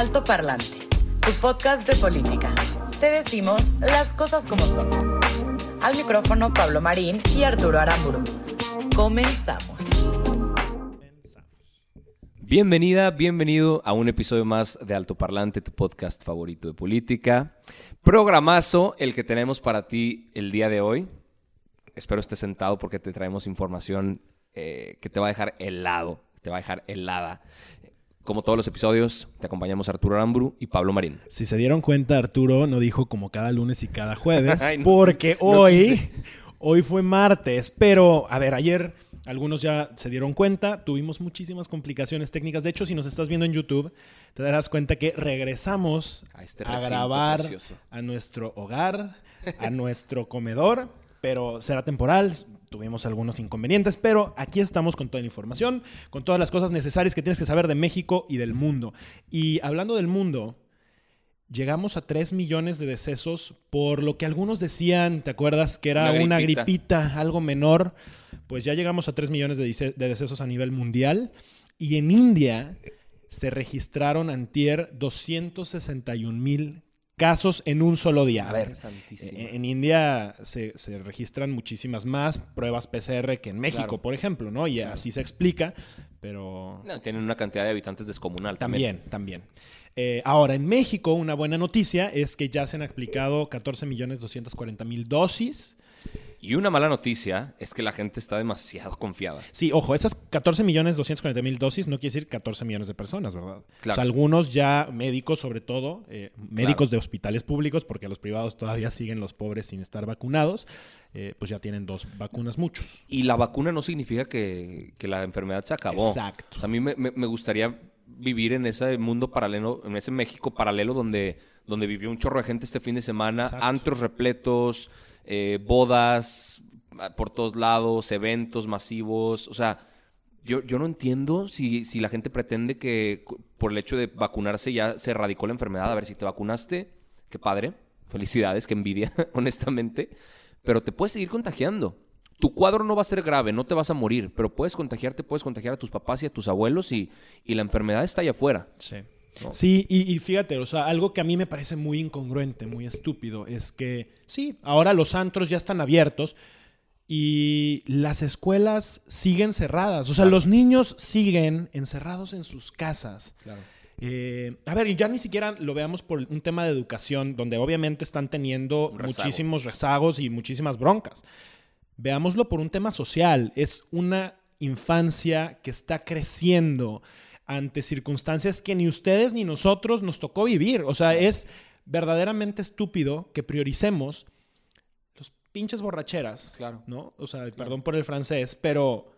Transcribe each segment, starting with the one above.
Alto Parlante, tu podcast de política. Te decimos las cosas como son. Al micrófono Pablo Marín y Arturo Aramburu. Comenzamos. Bienvenida, bienvenido a un episodio más de Alto Parlante, tu podcast favorito de política. Programazo el que tenemos para ti el día de hoy. Espero estés sentado porque te traemos información eh, que te va a dejar helado, te va a dejar helada. Como todos los episodios, te acompañamos Arturo Aramburu y Pablo Marín. Si se dieron cuenta, Arturo no dijo como cada lunes y cada jueves, Ay, no. porque hoy, hoy fue martes. Pero, a ver, ayer algunos ya se dieron cuenta, tuvimos muchísimas complicaciones técnicas. De hecho, si nos estás viendo en YouTube, te darás cuenta que regresamos A este a grabar precioso. a nuestro hogar, a nuestro comedor, pero será temporal. Tuvimos algunos inconvenientes, pero aquí estamos con toda la información, con todas las cosas necesarias que tienes que saber de México y del mundo. Y hablando del mundo, llegamos a 3 millones de decesos por lo que algunos decían, ¿te acuerdas? Que era Una una gripita. algo menor. Pues ya llegamos a 3 millones de decesos a nivel mundial. Y en India se registraron antier 261 mil casos en un solo día. A ver, en, en India se, se registran muchísimas más pruebas PCR que en México, Claro. por ejemplo, ¿no? Y así se explica, pero No, tienen una cantidad de habitantes descomunal también. también, también. Eh, ahora, en México, una buena noticia es que ya se han aplicado 14 millones 240 mil dosis. Y una mala noticia es que la gente está demasiado confiada. Sí, ojo, esas 14 millones 240 mil dosis no quiere decir 14 millones de personas, ¿verdad? Claro. O sea, algunos ya médicos, sobre todo, eh, médicos de hospitales públicos, porque los privados todavía siguen los pobres sin estar vacunados, eh, pues ya tienen dos vacunas muchos. Y la vacuna no significa que, que la enfermedad se acabó. Exacto. O sea, a mí me, me- me gustaría vivir en ese mundo paralelo, en ese México paralelo donde, donde vivió un chorro de gente este fin de semana, Exacto. antros repletos, eh, bodas ah, por todos lados, eventos masivos. O sea, yo, yo no entiendo si, si la gente pretende que por el hecho de vacunarse ya se erradicó la enfermedad. A ver, si te vacunaste, qué padre, felicidades, qué envidia, honestamente, pero te puedes seguir contagiando. Tu cuadro no va a ser grave, no te vas a morir, pero puedes contagiarte, puedes contagiar a tus papás y a tus abuelos y, y la enfermedad está allá afuera. Sí. No. Sí, y, y fíjate, o sea, algo que a mí me parece muy incongruente, muy estúpido, es que sí, ahora los antros ya están abiertos y las escuelas siguen cerradas. O sea, los niños siguen encerrados en sus casas. Eh, a ver, ya ni siquiera lo veamos por un tema de educación, donde obviamente están teniendo rezago. muchísimos rezagos y muchísimas broncas. Veámoslo por un tema social. Es una infancia que está creciendo ante circunstancias que ni ustedes ni nosotros nos tocó vivir. O sea, es verdaderamente estúpido que prioricemos los pinches borracheras. Claro. ¿No? O sea, perdón por el francés, pero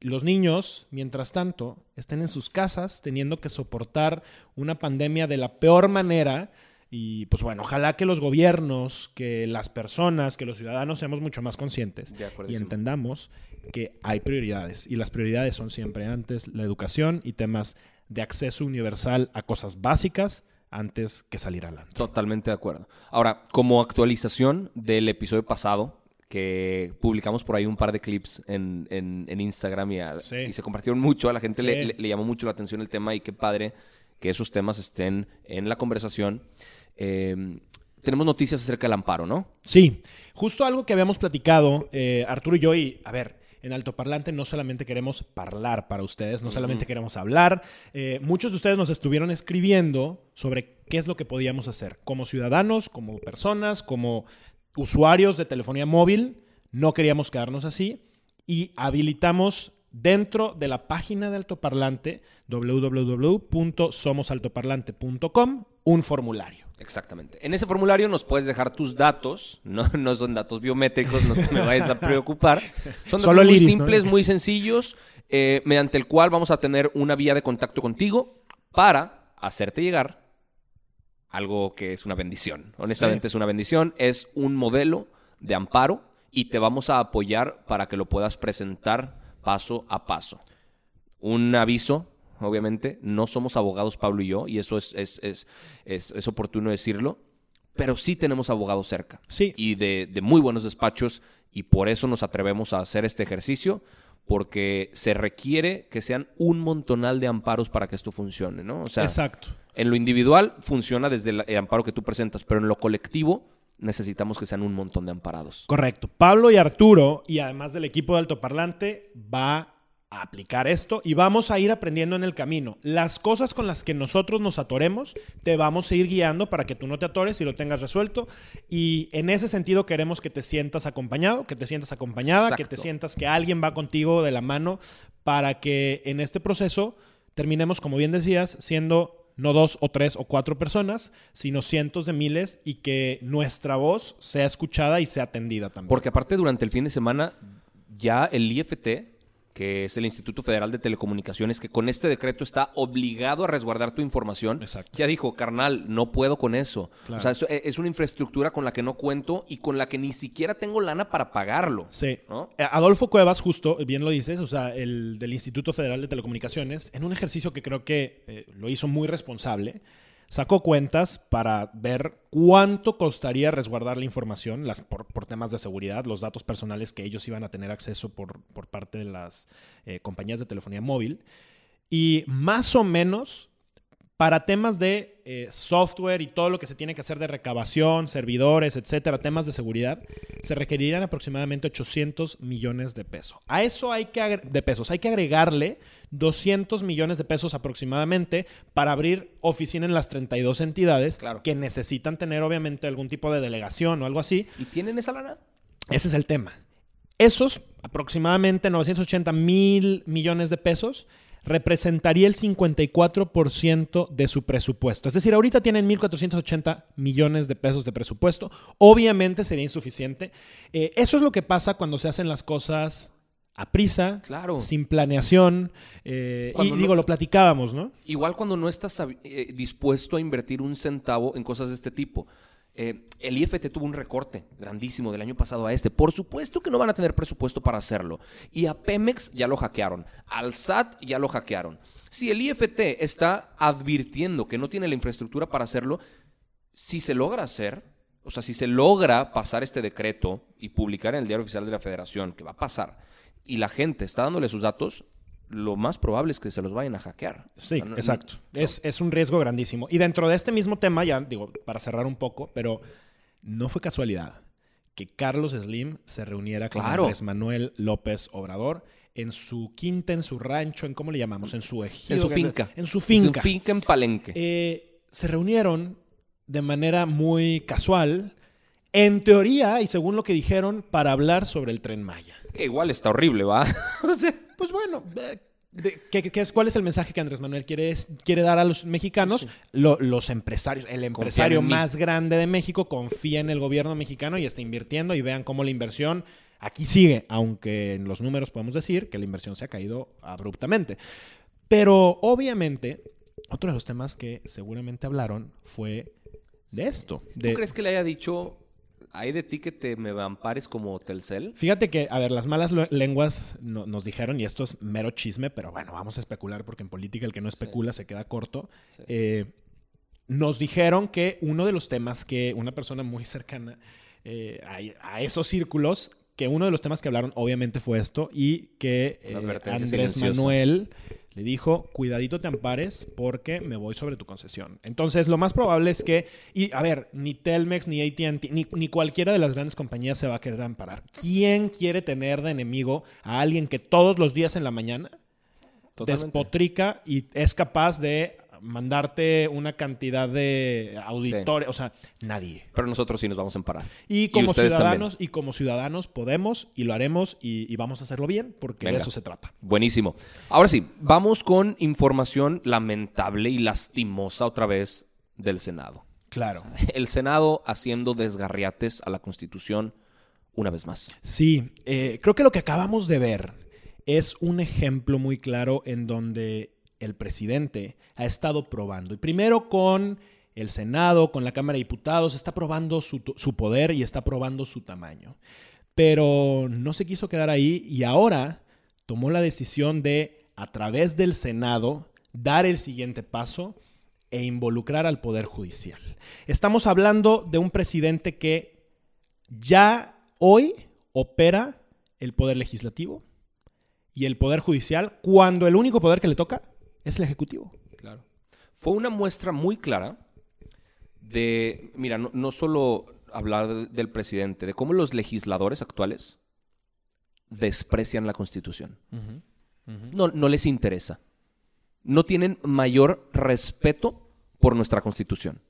los niños, mientras tanto, estén en sus casas teniendo que soportar una pandemia de la peor manera. Y pues bueno, ojalá que los gobiernos, que las personas, que los ciudadanos seamos mucho más conscientes y entendamos que hay prioridades. Y las prioridades son siempre antes la educación y temas de acceso universal a cosas básicas antes que salir adelante. Totalmente de acuerdo. Ahora, como actualización del episodio pasado, que publicamos por ahí un par de clips en, en- en Instagram y, a- Sí. y se compartieron mucho, a la gente Sí. le, le- le llamó mucho la atención el tema y qué padre que esos temas estén en la conversación. Eh, tenemos noticias acerca del amparo, ¿no? Sí, justo algo que habíamos platicado, eh, Arturo y yo, y a ver, en Altoparlante no solamente queremos hablar para ustedes, no solamente queremos hablar, eh, muchos de ustedes nos estuvieron escribiendo sobre qué es lo que podíamos hacer como ciudadanos, como personas, como usuarios de telefonía móvil, no queríamos quedarnos así y habilitamos dentro de la página de Altoparlante, www.somosaltoparlante.com, un formulario. Exactamente. En ese formulario nos puedes dejar tus datos. No, no son datos biométricos, no te me vayas a preocupar. Son datos Solo el muy iris, ¿no? simples, muy sencillos, eh, mediante el cual vamos a tener una vía de contacto contigo para hacerte llegar algo que es una bendición. Honestamente es una bendición. Es un modelo de amparo y te vamos a apoyar para que lo puedas presentar paso a paso. Un aviso, obviamente, no somos abogados Pablo y yo, y eso es, es, es, es, es oportuno decirlo, pero sí tenemos abogados cerca. Sí. Y de, de muy buenos despachos, y por eso nos atrevemos a hacer este ejercicio, porque se requiere que sean un montonal de amparos para que esto funcione, ¿no? O sea, Exacto. en lo individual funciona desde el, el amparo que tú presentas, pero en lo colectivo necesitamos que sean un montón de amparados. Correcto. Pablo y Arturo, y además del equipo de altoparlante, va a aplicar esto y vamos a ir aprendiendo en el camino. Las cosas con las que nosotros nos atoremos, te vamos a ir guiando para que tú no te atores y lo tengas resuelto. Y en ese sentido queremos que te sientas acompañado, que te sientas acompañada, que te sientas que alguien va contigo de la mano para que en este proceso terminemos, como bien decías, siendo no dos o tres o cuatro personas, sino cientos de miles y que nuestra voz sea escuchada y sea atendida también. Porque aparte durante el fin de semana ya el IFT, que es el Instituto Federal de Telecomunicaciones, que con este decreto está obligado a resguardar tu información, Exacto. ya dijo, carnal, no puedo con eso. Claro. O sea, eso- es una infraestructura con la que no cuento y con la que ni siquiera tengo lana para pagarlo. Sí. ¿no? Eh, Adolfo Cuevas, justo, bien lo dices, o sea, el del Instituto Federal de Telecomunicaciones, en un ejercicio que creo que eh, lo hizo muy responsable, sacó cuentas para ver cuánto costaría resguardar la información por temas de seguridad, los datos personales que ellos iban a tener acceso por, por parte de las eh, compañías de telefonía móvil. Y más o menos para temas de eh, software y todo lo que se tiene que hacer de recabación, servidores, etcétera, temas de seguridad, se requerirían aproximadamente 800 millones de pesos. A eso hay que de pesos, hay que agregarle 200 millones de pesos aproximadamente para abrir oficina en las 32 entidades Claro. que necesitan tener obviamente algún tipo de delegación o algo así. ¿Y tienen esa lana? Ese es el tema. Esos aproximadamente 980 mil millones de pesos representaría el 54% de su presupuesto. Es decir, ahorita tienen 1.480 millones de pesos de presupuesto. Obviamente sería insuficiente. Eh, eso es lo que pasa cuando se hacen las cosas a prisa, Claro. sin planeación. eh, y no- digo, lo platicábamos, ¿no? Igual cuando no estás eh, dispuesto a invertir un centavo en cosas de este tipo. Eh, el IFT tuvo un recorte grandísimo del año pasado a este. Por supuesto que no van a tener presupuesto para hacerlo. Y a Pemex ya lo hackearon. Al SAT ya lo hackearon. Si el IFT está advirtiendo que no tiene la infraestructura para hacerlo, si se logra hacer, o sea, si se logra pasar este decreto y publicar en el Diario Oficial de la Federación, que va a pasar, y la gente está dándole sus datos, lo más probable es que se los vayan a hackear. Sí, O sea, no- exacto. Es, es un riesgo grandísimo. Y dentro de este mismo tema, ya digo, para cerrar un poco, pero no fue casualidad que Carlos Slim se reuniera con Claro. Andrés Manuel López Obrador en su quinta, en su rancho, en cómo le llamamos, en su ejido. En su finca. En su finca. En su finca en Palenque. Eh, se reunieron de manera muy casual, en teoría y según lo que dijeron, para hablar sobre el tren Maya. Que igual está horrible, ¿va? O sea, Pues bueno, eh, de- ¿qué- qué es, ¿cuál es el mensaje que Andrés Manuel quiere, quiere dar a los mexicanos? Lo- los empresarios, el empresario más grande de México confía en el gobierno mexicano y está invirtiendo y vean cómo la inversión aquí sigue, aunque en los números podemos decir que la inversión se ha caído abruptamente. Pero obviamente, otro de los temas que seguramente hablaron fue de esto. ¿Tú crees que le haya dicho, hay de ti que te me ampares como Telcel? Fíjate que, a ver, las malas lenguas no- nos dijeron, y esto es mero chisme, pero bueno, vamos a especular porque en política el que no especula se queda corto. Eh, nos dijeron que uno de los temas que una persona muy cercana eh, a, a esos círculos, que uno de los temas que hablaron obviamente fue esto y que eh, Andrés silenciosa. Manuel le dijo, cuidadito te ampares porque me voy sobre tu concesión. Entonces, lo más probable es que, y a ver, ni Telmex, ni ATT, ni, ni cualquiera de las grandes compañías se va a querer amparar. ¿Quién quiere tener de enemigo a alguien que todos los días en la mañana Totalmente. despotrica y es capaz de mandarte una cantidad de auditores, o sea, nadie. Pero nosotros sí nos vamos a emparar. Y como ciudadanos, y como ciudadanos podemos y lo haremos y, y vamos a hacerlo bien, porque de eso se trata. Buenísimo. Ahora sí, vamos con información lamentable y lastimosa otra vez del Senado. Claro. El Senado haciendo desgarriates a la Constitución una vez más. Sí, eh, creo que lo que acabamos de ver es un ejemplo muy claro en donde el presidente ha estado probando. Y primero con el Senado, con la Cámara de Diputados, está probando su, poder y está probando su tamaño. Pero no se quiso quedar ahí y ahora tomó la decisión de, a través del Senado, dar el siguiente paso e involucrar al Poder Judicial. Estamos hablando de un presidente que ya hoy opera el Poder Legislativo y el Poder Judicial cuando el único poder que le toca es el Ejecutivo. Claro. Fue una muestra muy clara de, mira, no, no solo hablar de- del presidente, de cómo los legisladores actuales desprecian la Constitución. No, no les interesa. No tienen mayor respeto por nuestra Constitución.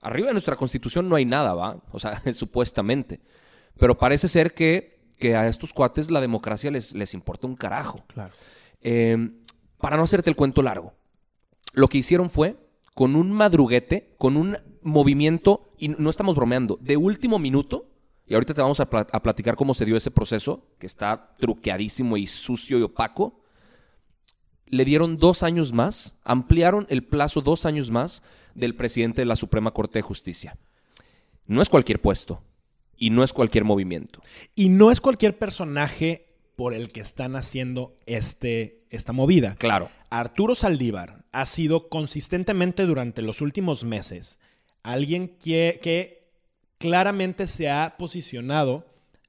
Arriba de nuestra Constitución no hay nada, ¿va? O sea, supuestamente. Pero parece ser que, que a estos cuates la democracia les, les importa un carajo. Claro. Eh, para no hacerte el cuento largo, lo que hicieron fue, con un madruguete, con un movimiento, y no estamos bromeando, de último minuto, y ahorita te vamos a, pla- a platicar cómo se dio ese proceso, que está truqueadísimo y sucio y opaco, le dieron dos años más, ampliaron el plazo dos años más del presidente de la Suprema Corte de Justicia. No es cualquier puesto y no es cualquier movimiento. Y no es cualquier personaje por el que están haciendo este, esta movida. Claro. Arturo Saldívar ha sido consistentemente durante los últimos meses alguien que, que claramente se ha posicionado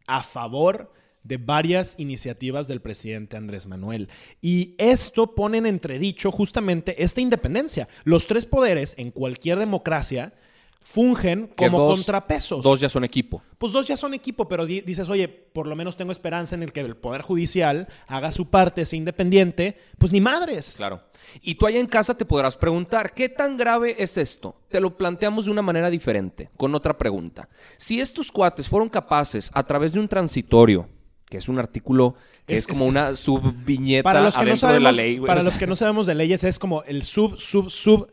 a favor de varias iniciativas del presidente Andrés Manuel. Y esto pone en entredicho justamente esta independencia. Los tres poderes en cualquier democracia fungen como dos- contrapesos. Dos ya son equipo. Pues dos ya son equipo, pero di- dices, oye, por lo menos tengo esperanza en el que el Poder Judicial haga su parte, sea independiente. Pues ni madres. Claro. Y tú allá en casa te podrás preguntar, ¿qué tan grave es esto? Te lo planteamos de una manera diferente, con otra pregunta. Si estos cuates fueron capaces, a través de un transitorio, que es un artículo que es, Es- como es- una subviñeta que no adentro de la ley. para O los que no sabemos de leyes, es como el sub, sub, sub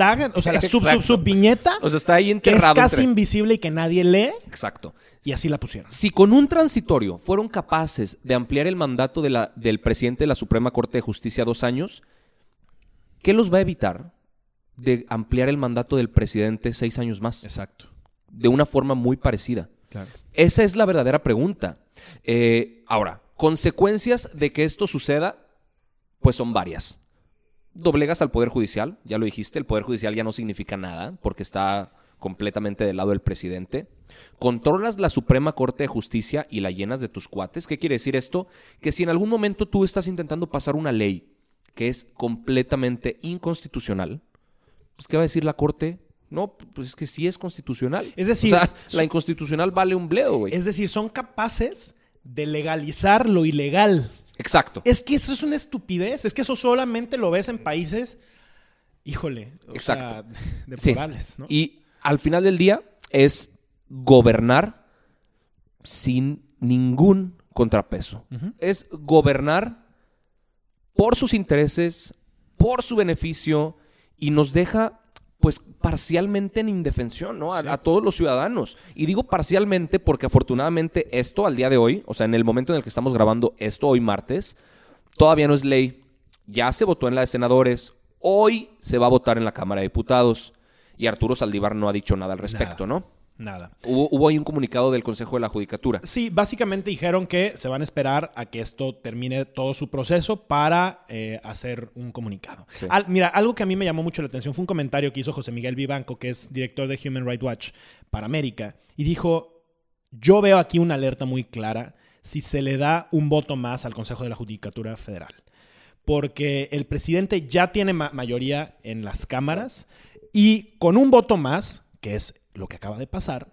tag, o sea, la sub, sub, sub viñeta, O sea, está ahí que es enterrado. casi entre- invisible y que nadie lee, Exacto. y así la pusieron. Si con un transitorio fueron capaces de ampliar el mandato de la- del presidente de la Suprema Corte de Justicia a dos años, ¿qué los va a evitar de ampliar el mandato del presidente seis años más? Exacto. de una forma muy parecida? Claro. Esa es la verdadera pregunta. Eh, ahora, consecuencias de que esto suceda, pues son varias. Doblegas al Poder Judicial, ya lo dijiste, el Poder Judicial ya no significa nada porque está completamente del lado del presidente. Controlas la Suprema Corte de Justicia y la llenas de tus cuates. ¿Qué quiere decir esto? Que si en algún momento tú estás intentando pasar una ley que es completamente inconstitucional, pues ¿qué va a decir la Corte? No, pues es que sí es constitucional. Es decir, o sea, la inconstitucional vale un bledo, güey. Es decir, son capaces de legalizar lo ilegal. Exacto. Es que eso es una estupidez. Es que eso solamente lo ves en países, híjole, o Exacto. sea, Sí. deplorables, ¿no? Y al final del día es gobernar sin ningún contrapeso. Es gobernar por sus intereses, por su beneficio y nos deja pues parcialmente en indefensión, ¿no? A, a todos los ciudadanos. Y digo parcialmente porque afortunadamente esto al día de hoy, o sea, en el momento en el que estamos grabando esto hoy martes, todavía no es ley. Ya se votó en la de senadores, hoy se va a votar en la Cámara de Diputados y Arturo Saldívar no ha dicho nada al respecto, ¿no? Nada. Hubo, hubo ahí un comunicado del Consejo de la Judicatura. Sí, básicamente dijeron que se van a esperar a que esto termine todo su proceso para eh, hacer un comunicado. Sí. Al- mira, algo que a mí me llamó mucho la atención fue un comentario que hizo José Miguel Vivanco, que es director de Human Rights Watch para América, y dijo, yo veo aquí una alerta muy clara si se le da un voto más al Consejo de la Judicatura Federal. Porque el presidente ya tiene ma- mayoría en las cámaras y con un voto más, que es lo que acaba de pasar,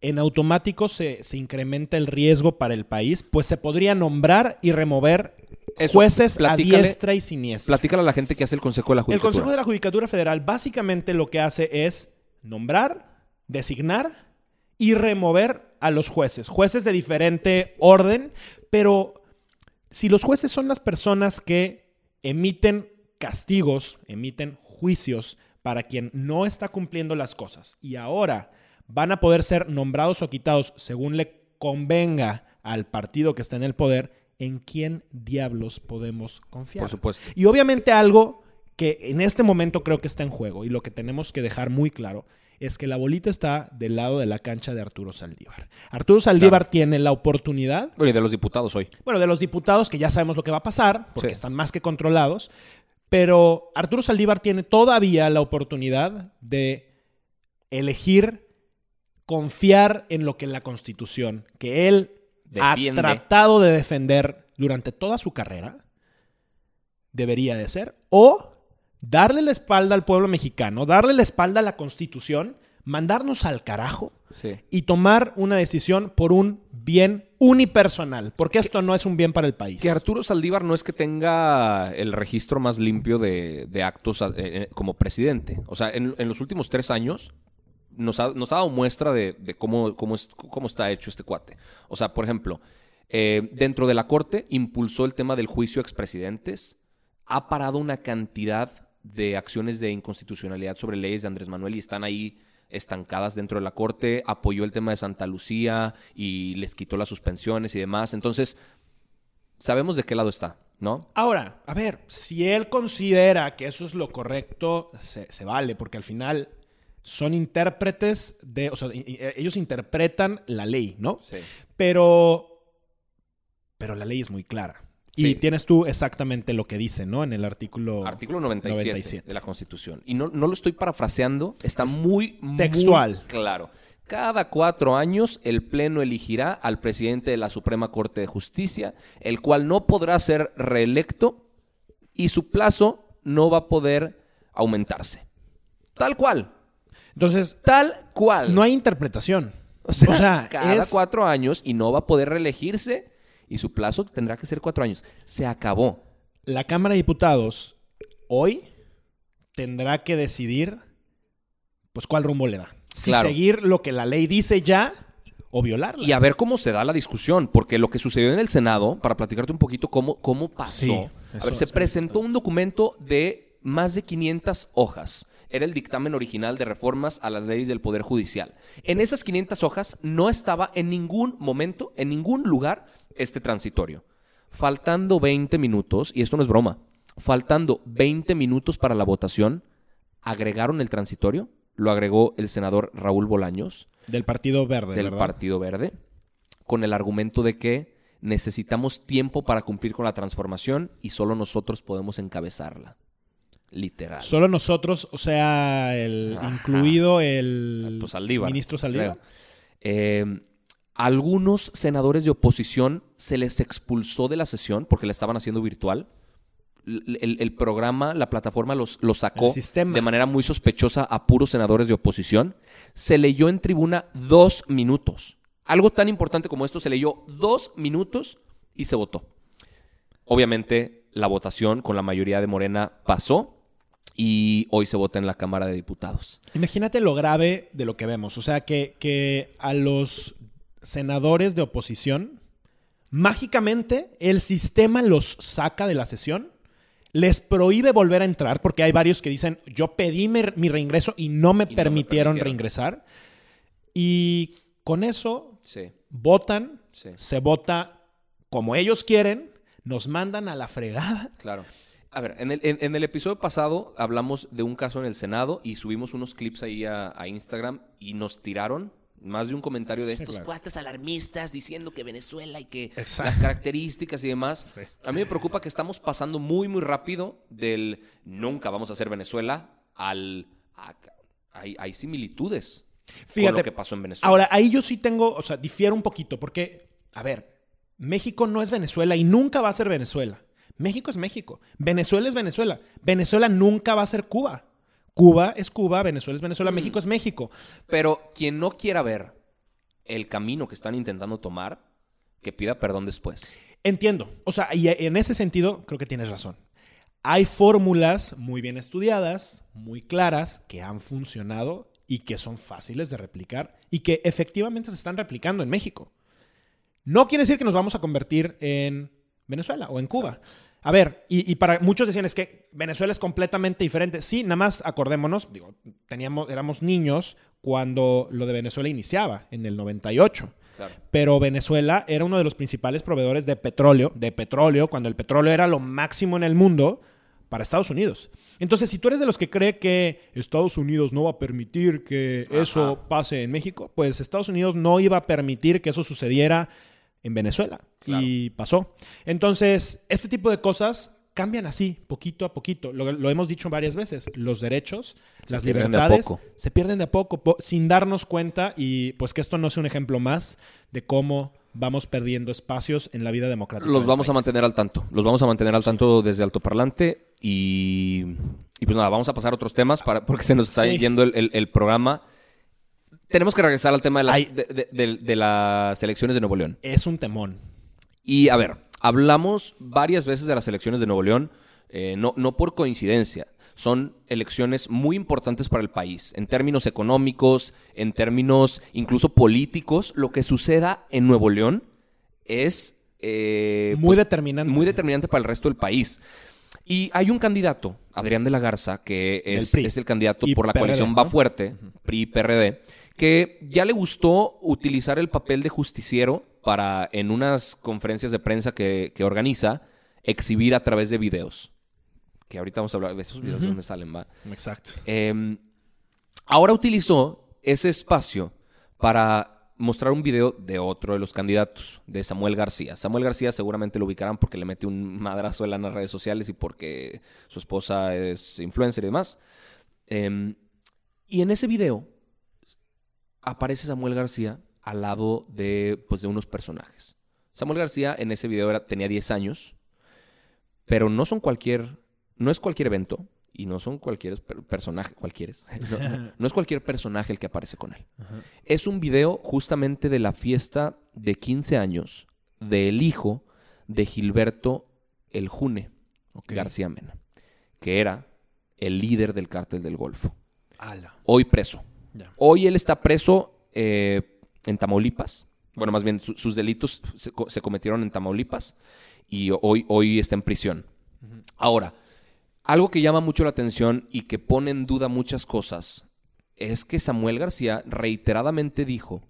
en automático se, se incrementa el riesgo para el país, pues se podría nombrar y remover Eso, jueces a diestra y siniestra. Platícale a la gente que hace el Consejo de la El Judicatura. Consejo de la Judicatura Federal básicamente lo que hace es nombrar, designar y remover a los jueces. Jueces de diferente orden, pero si los jueces son las personas que emiten castigos, emiten juicios para quien no está cumpliendo las cosas y ahora van a poder ser nombrados o quitados según le convenga al partido que está en el poder, ¿en quién diablos podemos confiar? Por supuesto. Y obviamente algo que en este momento creo que está en juego y lo que tenemos que dejar muy claro es que la bolita está del lado de la cancha de Arturo Saldívar. Arturo Saldívar Claro. tiene la oportunidad, Oye, de los diputados hoy. bueno, de los diputados que ya sabemos lo que va a pasar porque Sí. están más que controlados, pero Arturo Saldívar tiene todavía la oportunidad de elegir confiar en lo que la Constitución, que él Defiende. ha tratado de defender durante toda su carrera, debería de ser, o darle la espalda al pueblo mexicano, darle la espalda a la Constitución, mandarnos al carajo Sí. y tomar una decisión por un bien unipersonal, porque esto no es un bien para el país. Que Arturo Saldívar no es que tenga el registro más limpio de, de actos eh, eh, como presidente. O sea, en, en los últimos tres años nos ha, nos ha dado muestra de, de cómo, cómo, es- cómo está hecho este cuate. O sea, por ejemplo, eh, dentro de la Corte impulsó el tema del juicio a expresidentes, ha parado una cantidad de acciones de inconstitucionalidad sobre leyes de Andrés Manuel y están ahí estancadas dentro de la Corte, apoyó el tema de Santa Lucía y les quitó las suspensiones y demás. Entonces, sabemos de qué lado está, ¿no? Ahora, a ver, si él considera que eso es lo correcto, se, se vale, porque al final son intérpretes de, o sea, ellos interpretan la ley, ¿no? Sí. Pero, pero la ley es muy clara. Y tienes tú exactamente lo que dice, ¿no? En el artículo... Artículo 97, 97. de la Constitución. Y no, no lo estoy parafraseando, está muy, muy textual. claro. Cada cuatro años el Pleno elegirá al presidente de la Suprema Corte de Justicia, el cual no podrá ser reelecto y su plazo no va a poder aumentarse. Tal cual, Entonces, tal cual. no hay interpretación. O sea, O sea, cada es- cuatro años y no va a poder reelegirse y su plazo tendrá que ser cuatro años. Se acabó. La Cámara de Diputados hoy tendrá que decidir, pues, cuál rumbo le da. Si Claro. seguir lo que la ley dice ya o violarla. Y a ver cómo se da la discusión, porque lo que sucedió en el Senado, para platicarte un poquito cómo, cómo pasó. Sí, a ver, se presentó un documento de más de 500 hojas. Era el dictamen original de reformas a las leyes del Poder Judicial. En esas 500 hojas no estaba en ningún momento, en ningún lugar, este transitorio. Faltando 20 minutos, y esto no es broma, faltando 20 minutos para la votación, agregaron el transitorio, lo agregó el senador Raúl Bolaños Del Partido Verde, del ¿verdad? Partido Verde, con el argumento de que necesitamos tiempo para cumplir con la transformación y solo nosotros podemos encabezarla. Literal. Solo nosotros, o sea, el, Ajá. incluido el Pues Saldívar, ministro Saldívar. Eh, algunos senadores de oposición se les expulsó de la sesión porque la estaban haciendo virtual. El, el programa, la plataforma los, los sacó de manera muy sospechosa a puros senadores de oposición. Se leyó en tribuna dos minutos. Algo tan importante como esto se leyó dos minutos y se votó. Obviamente la votación con la mayoría de Morena pasó y hoy se vota en la Cámara de Diputados. Imagínate lo grave de lo que vemos. O sea, que, que a los senadores de oposición, mágicamente el sistema los saca de la sesión, les prohíbe volver a entrar, porque hay varios que dicen, yo pedí mi, mi reingreso y no me, permitieron permitieron. reingresar. Y con eso Sí. votan, Sí. se vota como ellos quieren, nos mandan a la fregada. Claro. A ver, en el, en- en el episodio pasado hablamos de un caso en el Senado y subimos unos clips ahí a, a Instagram y nos tiraron más de un comentario de estos claro. cuates alarmistas diciendo que Venezuela y que Exacto. las características y demás. A mí me preocupa que estamos pasando muy, muy rápido del nunca vamos a hacer Venezuela al... a- hay, hay similitudes con Fíjate, lo que pasó en Venezuela. Ahora, ahí yo sí tengo, o sea, difiero un poquito, porque, a ver, México no es Venezuela y nunca va a ser Venezuela. México es México. Venezuela es Venezuela. Venezuela nunca va a ser Cuba. Cuba es Cuba, Venezuela es Venezuela, México es México. Pero quien no quiera ver el camino que están intentando tomar, que pida perdón después. Entiendo. O sea, y en ese sentido creo que tienes razón. Hay fórmulas muy bien estudiadas, muy claras, que han funcionado y que son fáciles de replicar y que efectivamente se están replicando en México. No quiere decir que nos vamos a convertir en Venezuela o en Cuba. A ver, y, para muchos decían es que Venezuela es completamente diferente. Sí, nada más acordémonos, digo, teníamos, éramos niños cuando lo de Venezuela iniciaba, en el 98. Pero Venezuela era uno de los principales proveedores de petróleo, de petróleo, cuando el petróleo era lo máximo en el mundo para Estados Unidos. Entonces, si tú eres de los que cree que Estados Unidos no va a permitir que eso pase en México, pues Estados Unidos no iba a permitir que eso sucediera en Venezuela. Y pasó. Entonces, este tipo de cosas cambian así, poquito a poquito. Lo, hemos dicho varias veces. Los derechos, las libertades se pierden de a poco, sin darnos cuenta. Y pues que esto no sea un ejemplo más de cómo vamos perdiendo espacios en la vida democrática. Los vamos a mantener al tanto. Los vamos a mantener al tanto desde Alto Parlante. Y, y, pues nada, vamos a pasar a otros temas para, porque se nos está yendo el programa tenemos que regresar al tema de las, de, las elecciones de Nuevo León. Es un temón. Y a ver, hablamos varias veces de las elecciones de Nuevo León, eh, no, no por coincidencia. Son elecciones muy importantes para el país, en términos económicos, en términos incluso políticos. Lo que suceda en Nuevo León es... Eh, muy pues, determinante. Muy determinante para el resto del país. Y hay un candidato, Adrián de la Garza, que es, es el candidato por la coalición Va Fuerte, PRI-PRD, que ya le gustó utilizar el papel de justiciero para, en unas conferencias de prensa que, organiza, exhibir a través de videos. Que ahorita vamos a hablar de esos videos de dónde salen, ¿va? Exacto. Em, ahora utilizó ese espacio para mostrar un video de otro de los candidatos, de Samuel García. Samuel García seguramente lo ubicarán porque le mete un madrazo en las redes sociales y porque su esposa es influencer y demás. Em, y en ese video aparece Samuel García al lado de, pues, de unos personajes. Samuel García en ese video era, tenía 10 años, pero no son cualquier, no es cualquier evento y no son cualquier personaje, cualquier, no, es cualquier personaje el que aparece con él. Es un video justamente de la fiesta de 15 años del hijo de Gilberto El June García Mena, que era el líder del cártel del Golfo. Hoy preso. Hoy él está preso eh, en Tamaulipas. Bueno, más bien sus delitos se, cometieron en Tamaulipas y hoy, hoy está en prisión. Ahora, algo que llama mucho la atención y que pone en duda muchas cosas es que Samuel García reiteradamente dijo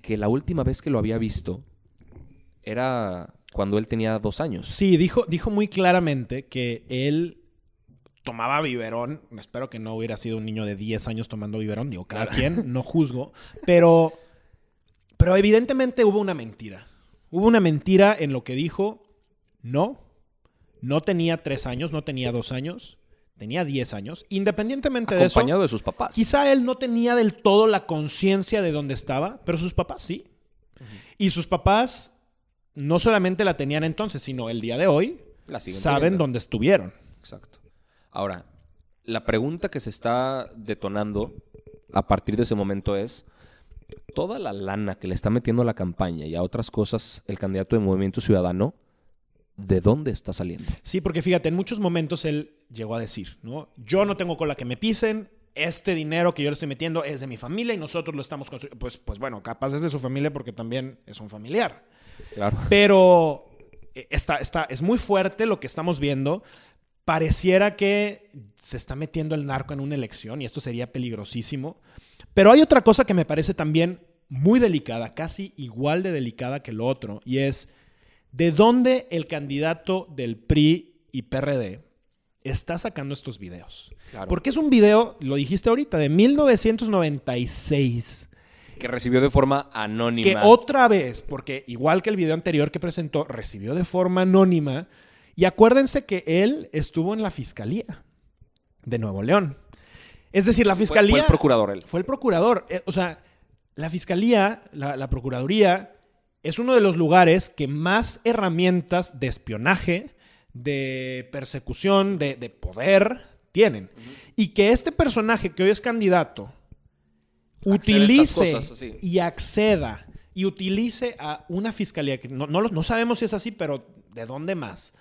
que la última vez que lo había visto era cuando él tenía dos años. Sí, dijo, dijo muy claramente que él tomaba biberón. Espero que no hubiera sido un niño de 10 años tomando biberón. Digo, cada quien, no juzgo. Pero, pero evidentemente hubo una mentira. Hubo una mentira en lo que dijo. No, no tenía 3 años, no tenía 2 años. Tenía 10 años. Independientemente de eso. Acompañado de sus papás. Quizá él no tenía del todo la conciencia de dónde estaba, pero sus papás sí. Y sus papás no solamente la tenían entonces, sino el día de hoy saben dónde estuvieron. Exacto. Ahora, la pregunta que se está detonando a partir de ese momento es, toda la lana que le está metiendo a la campaña y a otras cosas el candidato de Movimiento Ciudadano, ¿de dónde está saliendo? Sí, porque fíjate, en muchos momentos él llegó a decir, ¿no? Yo no tengo con la que me pisen, este dinero que yo le estoy metiendo es de mi familia y nosotros lo estamos construyendo. Pues, pues bueno, capaz es de su familia porque también es un familiar. Claro. Pero eh, está, está, es muy fuerte lo que estamos viendo pareciera que se está metiendo el narco en una elección y esto sería peligrosísimo. Pero hay otra cosa que me parece también muy delicada, casi igual de delicada que lo otro, y es de dónde el candidato del PRI y PRD está sacando estos videos. Porque es un video, lo dijiste ahorita, de 1996. Que recibió de forma anónima. Que otra vez, porque igual que el video anterior que presentó, recibió de forma anónima y acuérdense que él estuvo en la fiscalía de Nuevo León. Es decir, la fiscalía. Fue, el procurador él. Fue el procurador. Eh, o sea, la fiscalía, la, procuraduría, es uno de los lugares que más herramientas de espionaje, de persecución, de, poder tienen. Y que este personaje que hoy es candidato utilice y acceda y utilice a una fiscalía, que no, no, no sabemos si es así, pero ¿de dónde más?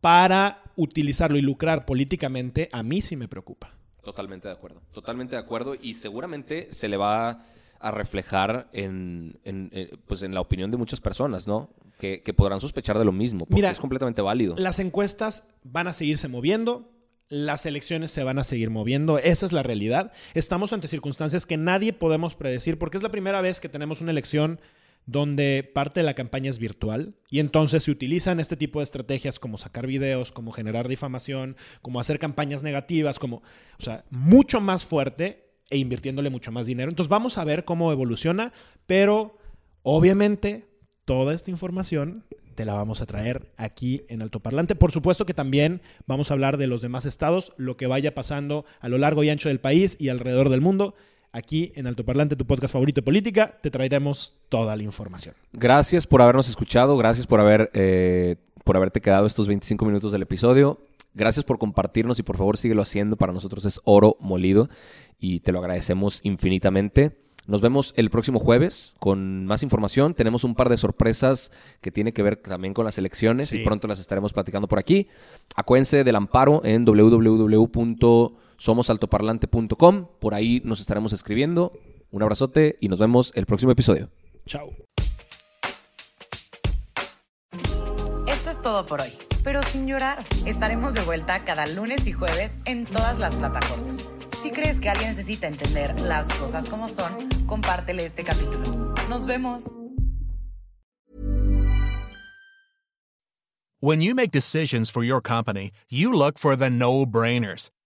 Para utilizarlo y lucrar políticamente, a mí sí me preocupa. Totalmente de acuerdo. Totalmente de acuerdo. Y seguramente se le va a reflejar en, en, eh, pues en la opinión de muchas personas, ¿no? Que, que podrán sospechar de lo mismo, porque Mira, es completamente válido. Las encuestas van a seguirse moviendo, las elecciones se van a seguir moviendo, esa es la realidad. Estamos ante circunstancias que nadie podemos predecir porque es la primera vez que tenemos una elección donde parte de la campaña es virtual y entonces se utilizan este tipo de estrategias como sacar videos, como generar difamación, como hacer campañas negativas, como, o sea, mucho más fuerte e invirtiéndole mucho más dinero. Entonces vamos a ver cómo evoluciona, pero obviamente toda esta información te la vamos a traer aquí en Altoparlante. Por supuesto que también vamos a hablar de los demás estados, lo que vaya pasando a lo largo y ancho del país y alrededor del mundo. Aquí en Altoparlante, tu podcast favorito de política, te traeremos toda la información. Gracias por habernos escuchado, gracias por haber eh, por haberte quedado estos 25 minutos del episodio. Gracias por compartirnos y por favor síguelo haciendo. Para nosotros es oro molido y te lo agradecemos infinitamente. Nos vemos el próximo jueves con más información. Tenemos un par de sorpresas que tiene que ver también con las elecciones Sí. y pronto las estaremos platicando por aquí. Acuérdense del amparo en www.somosaltoparlante.com. Por ahí nos estaremos escribiendo. Un abrazote y nos vemos el próximo episodio. Chao. Esto es todo por hoy, pero sin llorar. Estaremos de vuelta cada lunes y jueves en todas las plataformas. Si crees que alguien necesita entender las cosas como son, compártele este capítulo. Nos vemos. When you make decisions for your company, you look for the no brainers.